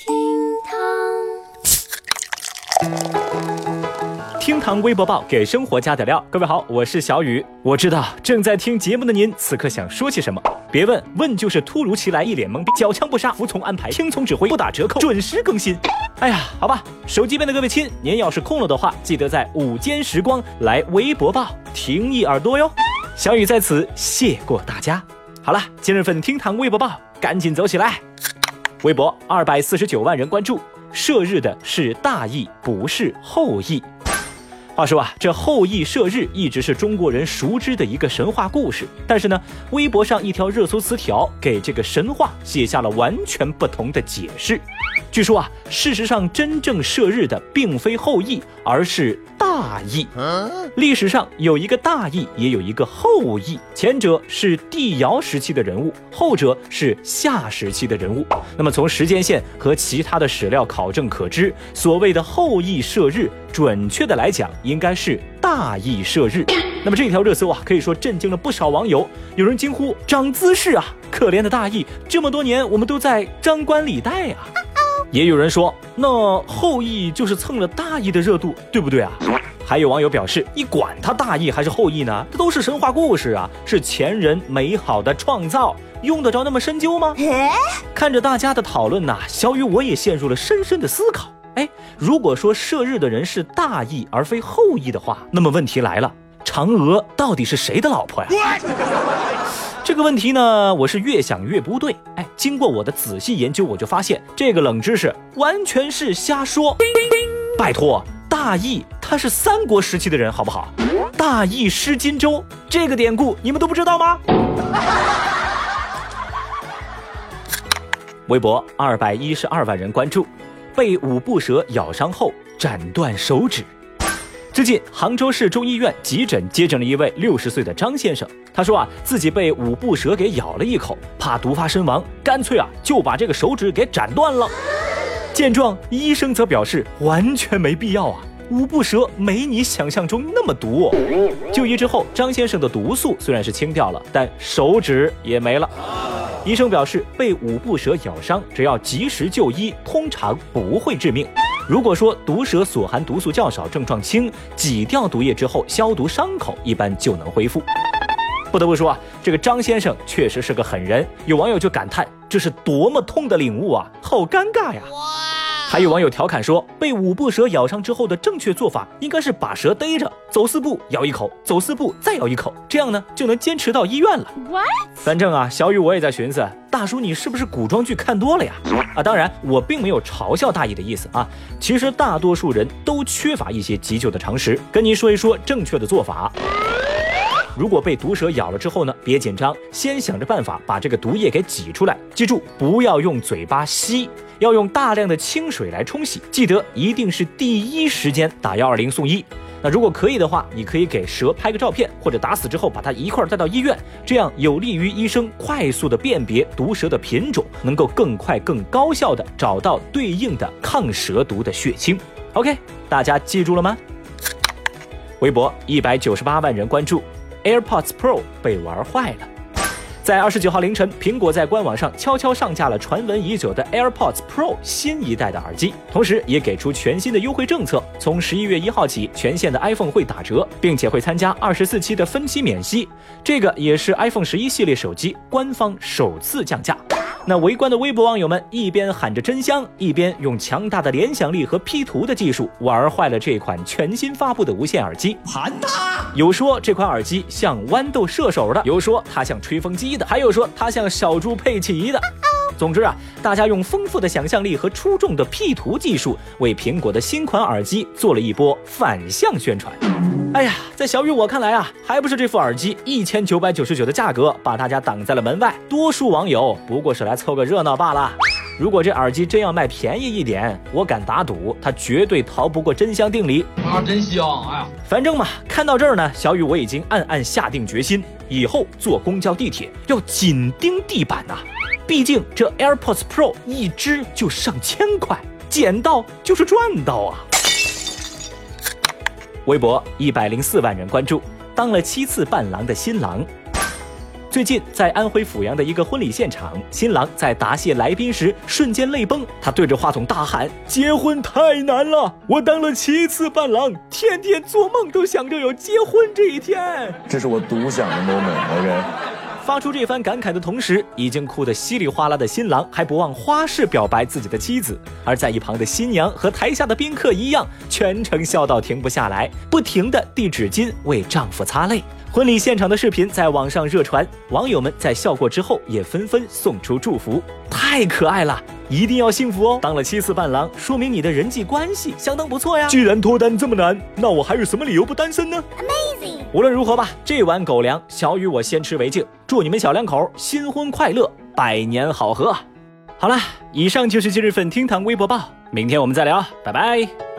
厅堂厅堂微博报给生活加点料。各位好，我是小雨。我知道正在听节目的您此刻想说些什么，别问，问就是突如其来一脸懵逼，缴枪不杀，服从安排，听从指挥，不打折扣，准时更新。哎呀，好吧，手机边的各位亲，您要是空了的话，记得在午间时光来微博报听一耳朵哟。小雨在此谢过大家。好了，今日份厅堂微博报赶紧走起来。微博二百四十九万人关注，射日的是大羿，不是后羿。话说啊，这后羿射日一直是中国人熟知的一个神话故事。但是呢，微博上一条热搜词条给这个神话写下了完全不同的解释。据说啊，事实上真正射日的并非后羿，而是大羿。历史上有一个大羿，也有一个后羿，前者是帝尧时期的人物，后者是夏时期的人物。那么从时间线和其他的史料考证可知，所谓的后羿射日，准确的来讲，应该是大羿射日。那么这条热搜啊，可以说震惊了不少网友。有人惊呼：“长姿势啊！可怜的大羿，这么多年我们都在张冠李戴啊！” 也有人说，那后羿就是蹭了大羿的热度，对不对啊？还有网友表示，你管他大羿还是后羿呢？这都是神话故事啊，是前人美好的创造，用得着那么深究吗？看着大家的讨论呐，小雨我也陷入了深深的思考。哎，如果说射日的人是大羿而非后羿的话，那么问题来了，嫦娥到底是谁的老婆呀？这个问题呢，我是越想越不对。哎，经过我的仔细研究，我就发现这个冷知识完全是瞎说。拜托，大羿他是三国时期的人，好不好？大羿失荆州这个典故你们都不知道吗？微博二百一十二万人关注，被五步蛇咬伤后斩断手指。最近，杭州市中医院急诊接诊了一位六十岁的张先生。他说啊，自己被五步蛇给咬了一口，怕毒发身亡，干脆啊就把这个手指给斩断了。见状，医生则表示完全没必要啊，五步蛇没你想象中那么毒。就医之后，张先生的毒素虽然是清掉了，但手指也没了。医生表示，被五步蛇咬伤，只要及时就医，通常不会致命。如果说毒蛇所含毒素较少，症状轻，挤掉毒液之后消毒伤口，一般就能恢复。不得不说啊，这个张先生确实是个狠人。有网友就感叹：“这是多么痛的领悟啊，好尴尬呀！”还有网友调侃说：“被五步蛇咬伤之后的正确做法，应该是把蛇逮着，走四步咬一口，走四步再咬一口，这样呢就能坚持到医院了。” What？反正啊，小雨我也在寻思，大叔你是不是古装剧看多了呀？啊，当然我并没有嘲笑大爷的意思啊。其实大多数人都缺乏一些急救的常识，跟您说一说正确的做法。如果被毒蛇咬了之后呢，别紧张，先想着办法把这个毒液给挤出来。记住，不要用嘴巴吸，要用大量的清水来冲洗。记得一定是第一时间打幺二零送医。那如果可以的话，你可以给蛇拍个照片，或者打死之后把它一块带到医院，这样有利于医生快速的辨别毒蛇的品种，能够更快、更高效的找到对应的抗蛇毒的血清。OK，大家记住了吗？微博一百九十八万人关注。AirPods Pro 被玩坏了。在二十九号凌晨，苹果在官网上悄悄上架了传闻已久的 AirPods Pro 新一代的耳机，同时也给出全新的优惠政策：从十一月一号起，全线的 iPhone 会打折，并且会参加二十四期的分期免息。这个也是 iPhone 十一系列手机官方首次降价。那围观的微博网友们一边喊着真香，一边用强大的联想力和 P 图的技术玩坏了这款全新发布的无线耳机。盘它！有说这款耳机像豌豆射手的，有说它像吹风机的，还有说它像小猪佩奇的。总之啊，大家用丰富的想象力和出众的 P 图技术，为苹果的新款耳机做了一波反向宣传。哎呀，在小雨我看来啊，还不是这副耳机一千九百九十九的价格把大家挡在了门外。多数网友不过是来凑个热闹罢了。如果这耳机真要卖便宜一点，我敢打赌它绝对逃不过真香定理。啊，真香！哎呀，反正嘛，看到这儿呢，小雨我已经暗暗下定决心，以后坐公交地铁要紧盯地板呐。毕竟这 AirPods Pro 一只就上千块，捡到就是赚到啊！微博一百零四万人关注，当了七次伴郎的新郎。最近在安徽阜阳的一个婚礼现场，新郎在答谢来宾时瞬间泪崩，他对着话筒大喊：“结婚太难了，我当了七次伴郎，天天做梦都想着有结婚这一天。”这是我独享的 moment，OK。发出这番感慨的同时，已经哭得稀里哗啦的新郎还不忘花式表白自己的妻子，而在一旁的新娘和台下的宾客一样，全程笑到停不下来，不停的递纸巾为丈夫擦泪。婚礼现场的视频在网上热传，网友们在笑过之后也纷纷送出祝福，太可爱了，一定要幸福哦！当了七次伴郎，说明你的人际关系相当不错呀。既然脱单这么难，那我还有什么理由不单身呢？Amazing！无论如何吧，这碗狗粮，小雨我先吃为敬。祝你们小两口新婚快乐，百年好合。好了，以上就是今日份厅堂微博报，明天我们再聊，拜拜。